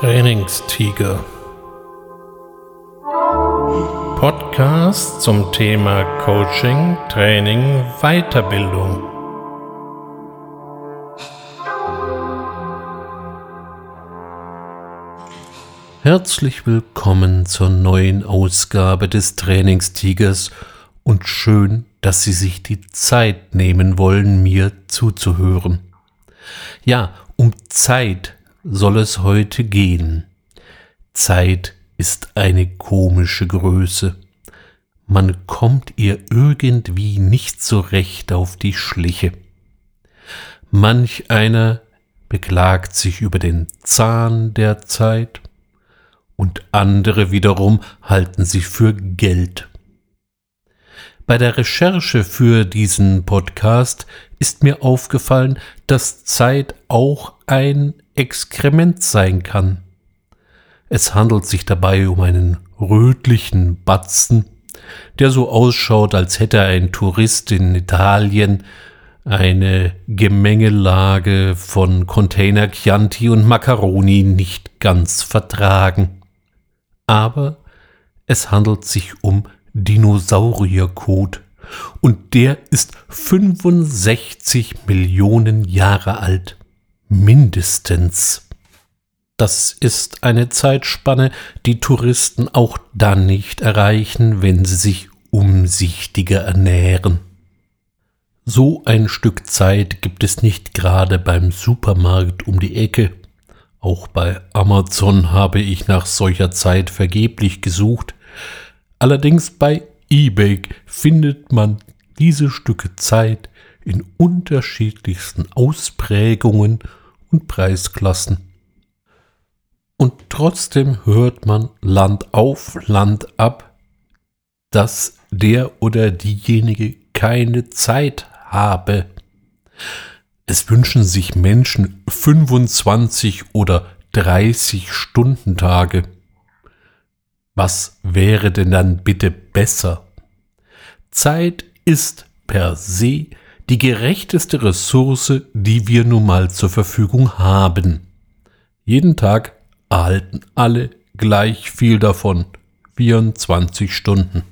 Trainingstiger. Podcast zum Thema Coaching, Training, Weiterbildung. Herzlich willkommen zur neuen Ausgabe des Trainingstigers und schön, dass Sie sich die Zeit nehmen wollen, mir zuzuhören. Ja, um Zeit soll es heute gehen. Zeit ist eine komische Größe. Man kommt ihr irgendwie nicht so recht auf die Schliche. Manch einer beklagt sich über den Zahn der Zeit und andere wiederum halten sie für Geld. Bei der Recherche für diesen Podcast ist mir aufgefallen, dass Zeit auch ein Exkrement sein kann. Es handelt sich dabei um einen rötlichen Batzen, der so ausschaut, als hätte ein Tourist in Italien eine Gemengelage von Container Chianti und Macaroni nicht ganz vertragen. Aber es handelt sich um Dinosaurierkot und der ist 65 Millionen Jahre alt. Mindestens. Das ist eine Zeitspanne, die Touristen auch dann nicht erreichen, wenn sie sich umsichtiger ernähren. So ein Stück Zeit gibt es nicht gerade beim Supermarkt um die Ecke. Auch bei Amazon habe ich nach solcher Zeit vergeblich gesucht. Allerdings bei eBay findet man diese Stücke Zeit in unterschiedlichsten Ausprägungen und Preisklassen. Und trotzdem hört man Land auf, Land ab, dass der oder diejenige keine Zeit habe. Es wünschen sich Menschen 25 oder 30 Stundentage. Was wäre denn dann bitte besser? Zeit ist per se die gerechteste Ressource, die wir nun mal zur Verfügung haben. Jeden Tag erhalten alle gleich viel davon, 24 Stunden.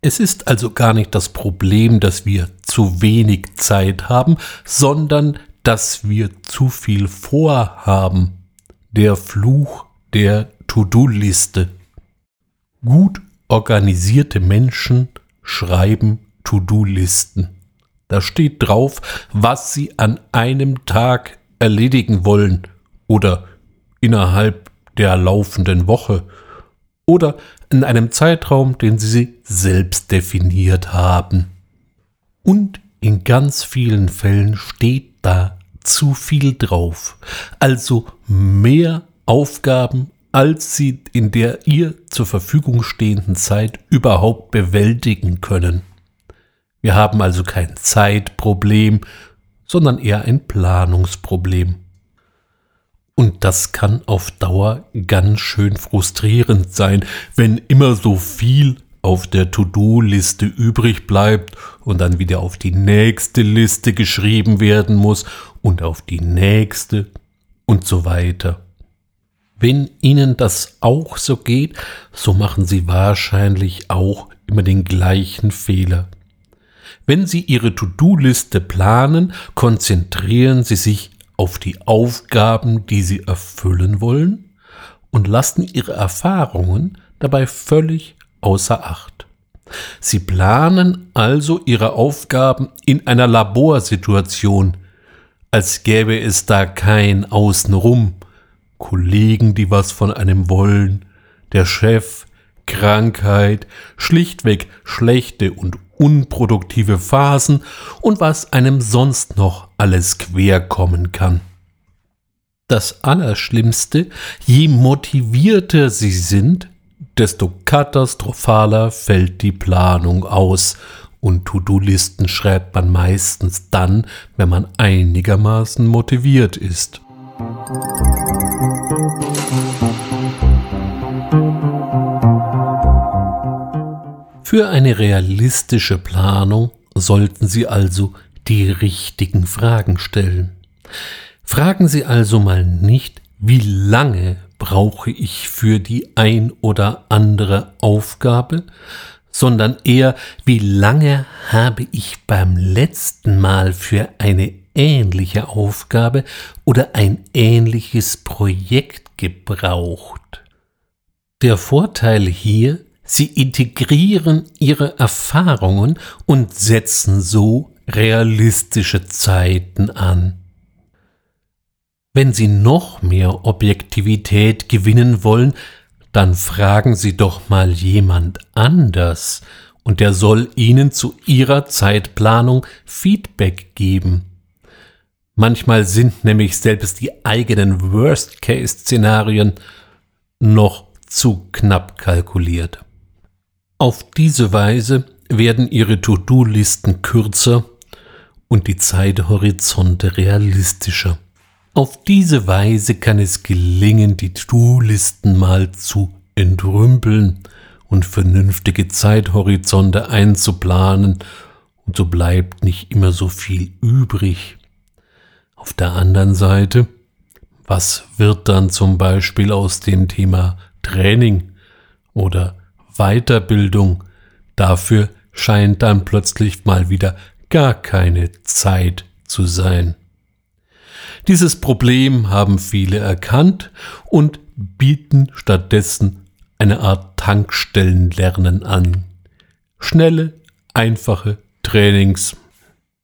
Es ist also gar nicht das Problem, dass wir zu wenig Zeit haben, sondern dass wir zu viel vorhaben. Der Fluch der To-Do-Liste. Gut organisierte Menschen schreiben To-Do-Listen. Da steht drauf, was sie an einem Tag erledigen wollen oder innerhalb der laufenden Woche oder in einem Zeitraum, den sie selbst definiert haben. Und in ganz vielen Fällen steht da zu viel drauf, also mehr Aufgaben als sie in der ihr zur Verfügung stehenden Zeit überhaupt bewältigen können. Wir haben also kein Zeitproblem, sondern eher ein Planungsproblem. Und das kann auf Dauer ganz schön frustrierend sein, wenn immer so viel auf der To-Do-Liste übrig bleibt und dann wieder auf die nächste Liste geschrieben werden muss und auf die nächste und so weiter. Wenn Ihnen das auch so geht, so machen Sie wahrscheinlich auch immer den gleichen Fehler. Wenn Sie Ihre To-Do-Liste planen, konzentrieren Sie sich auf die Aufgaben, die Sie erfüllen wollen und lassen Ihre Erfahrungen dabei völlig außer Acht. Sie planen also Ihre Aufgaben in einer Laborsituation, als gäbe es da kein Außenrum, Kollegen, die was von einem wollen, der Chef, Krankheit, schlichtweg schlechte und unproduktive Phasen und was einem sonst noch alles querkommen kann. Das Allerschlimmste, je motivierter sie sind, desto katastrophaler fällt die Planung aus, und To-Do-Listen schreibt man meistens dann, wenn man einigermaßen motiviert ist. Für eine realistische Planung sollten Sie also die richtigen Fragen stellen. Fragen Sie also mal nicht, wie lange brauche ich für die ein oder andere Aufgabe, sondern eher, wie lange habe ich beim letzten Mal für eine ähnliche Aufgabe oder ein ähnliches Projekt gebraucht. Der Vorteil hier, sie integrieren ihre Erfahrungen und setzen so realistische Zeiten an. Wenn Sie noch mehr Objektivität gewinnen wollen, dann fragen Sie doch mal jemand anders, und der soll Ihnen zu Ihrer Zeitplanung Feedback geben. Manchmal sind nämlich selbst die eigenen Worst-Case-Szenarien noch zu knapp kalkuliert. Auf diese Weise werden Ihre To-Do-Listen kürzer und die Zeithorizonte realistischer. Auf diese Weise kann es gelingen, die To-Listen mal zu entrümpeln und vernünftige Zeithorizonte einzuplanen, und so bleibt nicht immer so viel übrig. Auf der anderen Seite, was wird dann zum Beispiel aus dem Thema Training oder Weiterbildung? Dafür scheint dann plötzlich mal wieder gar keine Zeit zu sein. Dieses Problem haben viele erkannt und bieten stattdessen eine Art Tankstellenlernen an. Schnelle, einfache Trainings.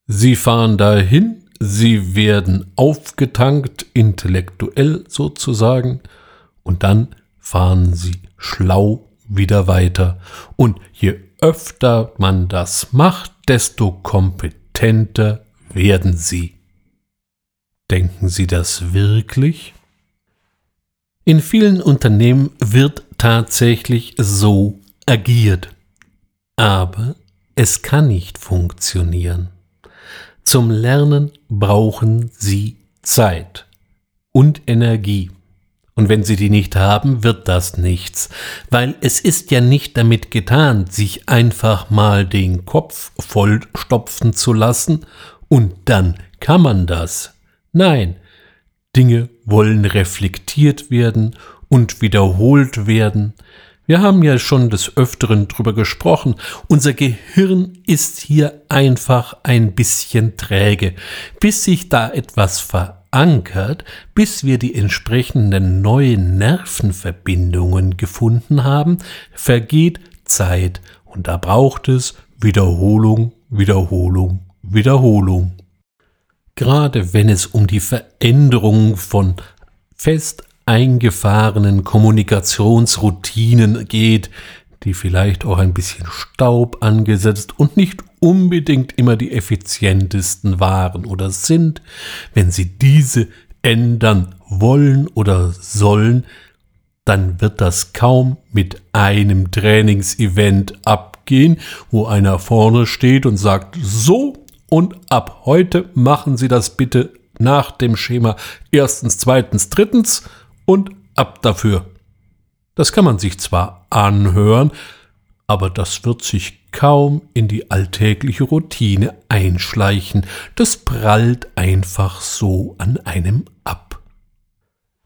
Sie fahren dahin, sie werden aufgetankt, intellektuell sozusagen, und dann fahren sie schlau wieder weiter. Und je öfter man das macht, desto kompetenter werden sie. Denken Sie das wirklich? In vielen Unternehmen wird tatsächlich so agiert. Aber es kann nicht funktionieren. Zum Lernen brauchen Sie Zeit und Energie. Und wenn Sie die nicht haben, wird das nichts, weil es ist ja nicht damit getan, sich einfach mal den Kopf vollstopfen zu lassen und dann kann man das. Nein, Dinge wollen reflektiert werden und wiederholt werden. Wir haben ja schon des Öfteren drüber gesprochen. Unser Gehirn ist hier einfach ein bisschen träge. Bis sich da etwas verankert, bis wir die entsprechenden neuen Nervenverbindungen gefunden haben, vergeht Zeit und da braucht es Wiederholung, Wiederholung, Wiederholung. Gerade wenn es um die Veränderung von fest eingefahrenen Kommunikationsroutinen geht, die vielleicht auch ein bisschen Staub angesetzt und nicht unbedingt immer die effizientesten waren oder sind, wenn Sie diese ändern wollen oder sollen, dann wird das kaum mit einem Trainingsevent abgehen, wo einer vorne steht und sagt, so und ab heute machen Sie das bitte nach dem Schema erstens, zweitens, drittens und ab dafür. Das kann man sich zwar anhören, aber das wird sich kaum in die alltägliche Routine einschleichen. Das prallt einfach so an einem ab.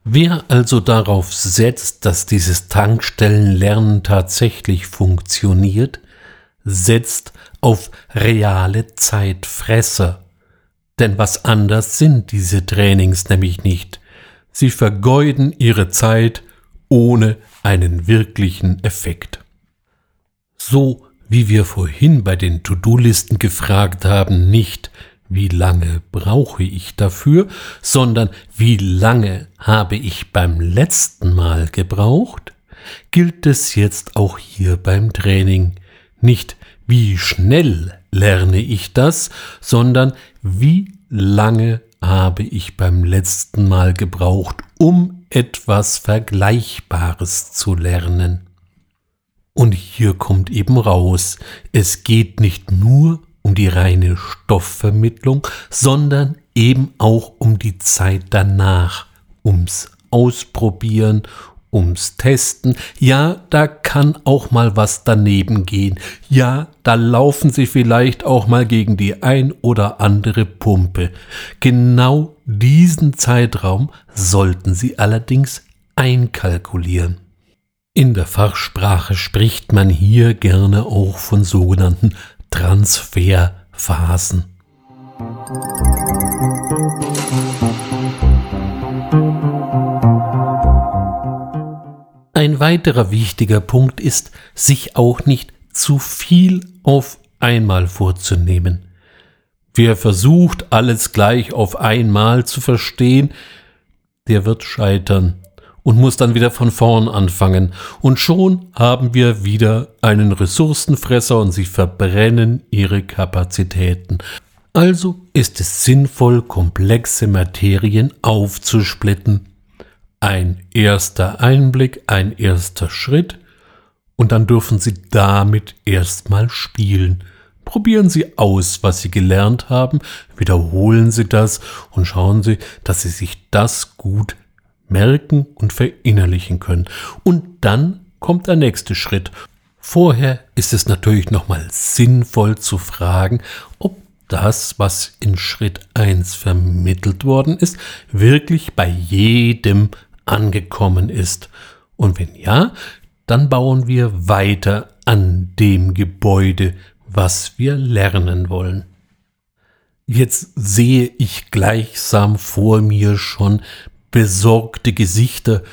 Wer also darauf setzt, dass dieses Tankstellenlernen tatsächlich funktioniert, setzt auf reale Zeitfresser. Denn was anders sind diese Trainings nämlich nicht. Sie vergeuden ihre Zeit ohne einen wirklichen Effekt. So wie wir vorhin bei den To-Do-Listen gefragt haben, nicht wie lange brauche ich dafür, sondern wie lange habe ich beim letzten Mal gebraucht, gilt es jetzt auch hier beim Training. Nicht wie schnell lerne ich das, sondern wie lange habe ich beim letzten Mal gebraucht, um etwas Vergleichbares zu lernen. Und hier kommt eben raus, es geht nicht nur um die reine Stoffvermittlung, sondern eben auch um die Zeit danach, ums Ausprobieren ums Testen. Ja, da kann auch mal was daneben gehen. Ja, da laufen Sie vielleicht auch mal gegen die ein oder andere Pumpe. Genau diesen Zeitraum sollten Sie allerdings einkalkulieren. In der Fachsprache spricht man hier gerne auch von sogenannten Transferphasen. Ein weiterer wichtiger Punkt ist, sich auch nicht zu viel auf einmal vorzunehmen. Wer versucht, alles gleich auf einmal zu verstehen, der wird scheitern und muss dann wieder von vorn anfangen. Und schon haben wir wieder einen Ressourcenfresser und sie verbrennen ihre Kapazitäten. Also ist es sinnvoll, komplexe Materien aufzusplitten ein erster Einblick, ein erster Schritt und dann dürfen Sie damit erstmal spielen. Probieren Sie aus, was Sie gelernt haben, wiederholen Sie das und schauen Sie, dass Sie sich das gut merken und verinnerlichen können. Und dann kommt der nächste Schritt. Vorher ist es natürlich nochmal sinnvoll zu fragen, ob das, was in Schritt 1 vermittelt worden ist, wirklich bei jedem angekommen ist. Und wenn ja, dann bauen wir weiter an dem Gebäude, was wir lernen wollen. Jetzt sehe ich gleichsam vor mir schon besorgte Gesichter,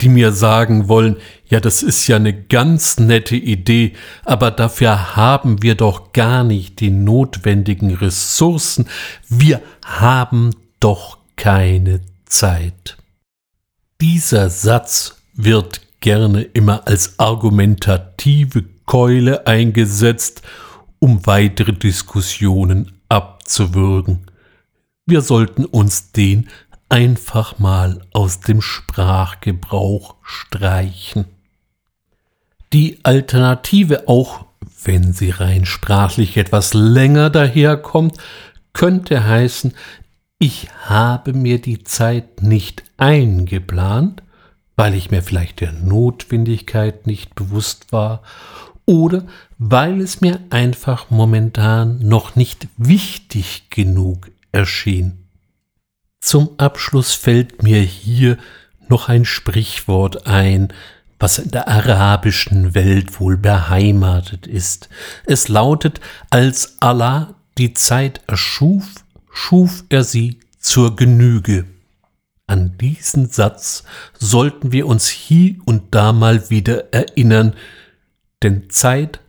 die mir sagen wollen, ja, das ist ja eine ganz nette Idee, aber dafür haben wir doch gar nicht die notwendigen Ressourcen, wir haben doch keine Zeit. Dieser Satz wird gerne immer als argumentative Keule eingesetzt, um weitere Diskussionen abzuwürgen. Wir sollten uns den einfach mal aus dem Sprachgebrauch streichen. Die Alternative, auch wenn sie rein sprachlich etwas länger daherkommt, könnte heißen, ich habe mir die Zeit nicht eingeplant, weil ich mir vielleicht der Notwendigkeit nicht bewusst war oder weil es mir einfach momentan noch nicht wichtig genug erschien. Zum Abschluss fällt mir hier noch ein Sprichwort ein, was in der arabischen Welt wohl beheimatet ist. Es lautet, als Allah die Zeit erschuf, schuf er sie zur Genüge. An diesen Satz sollten wir uns hier und da mal wieder erinnern, denn Zeit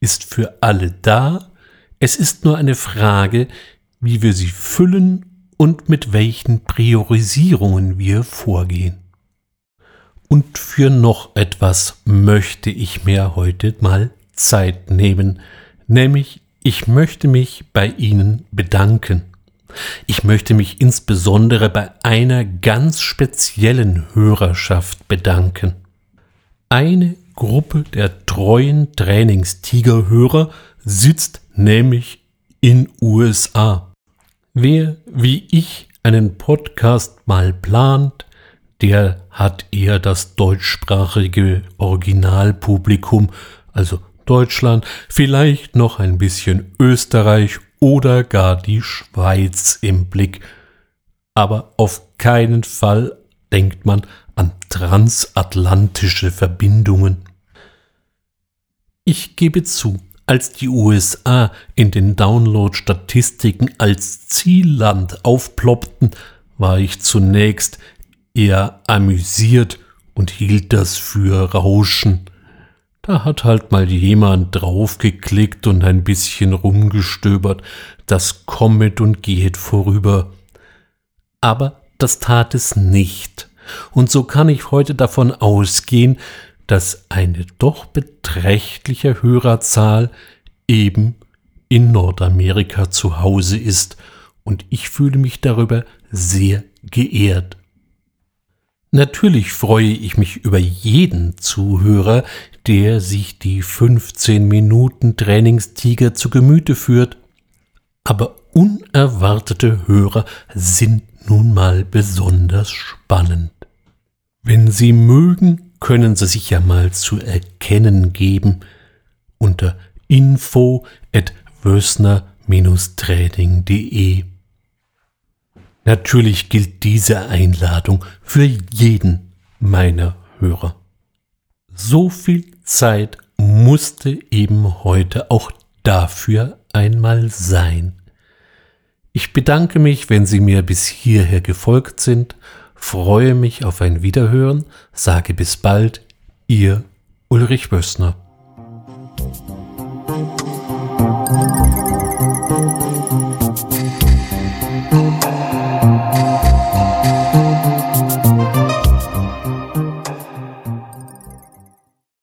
ist für alle da, es ist nur eine Frage, wie wir sie füllen und mit welchen Priorisierungen wir vorgehen. Und für noch etwas möchte ich mir heute mal Zeit nehmen, nämlich ich möchte mich bei Ihnen bedanken. Ich möchte mich insbesondere bei einer ganz speziellen Hörerschaft bedanken. Eine Gruppe der treuen Trainingstigerhörer sitzt nämlich in USA. Wer wie ich einen Podcast mal plant, der hat eher das deutschsprachige Originalpublikum, also Deutschland, vielleicht noch ein bisschen Österreich oder gar die Schweiz im Blick. Aber auf keinen Fall denkt man an transatlantische Verbindungen. Ich gebe zu, als die USA in den Download-Statistiken als Zielland aufploppten, war ich zunächst eher amüsiert und hielt das für Rauschen. Da hat halt mal jemand draufgeklickt und ein bisschen rumgestöbert. Das kommet und geht vorüber. Aber das tat es nicht. Und so kann ich heute davon ausgehen, dass eine doch beträchtliche Hörerzahl eben in Nordamerika zu Hause ist, und ich fühle mich darüber sehr geehrt. Natürlich freue ich mich über jeden Zuhörer, der sich die 15 Minuten Trainingstiger zu Gemüte führt. Aber unerwartete Hörer sind nun mal besonders spannend. Wenn Sie mögen, können Sie sich ja mal zu erkennen geben unter info at wösner-training.de. Natürlich gilt diese Einladung für jeden meiner Hörer. So viel Zeit musste eben heute auch dafür einmal sein. Ich bedanke mich, wenn Sie mir bis hierher gefolgt sind, freue mich auf ein Wiederhören, sage bis bald, Ihr Ulrich Wössner.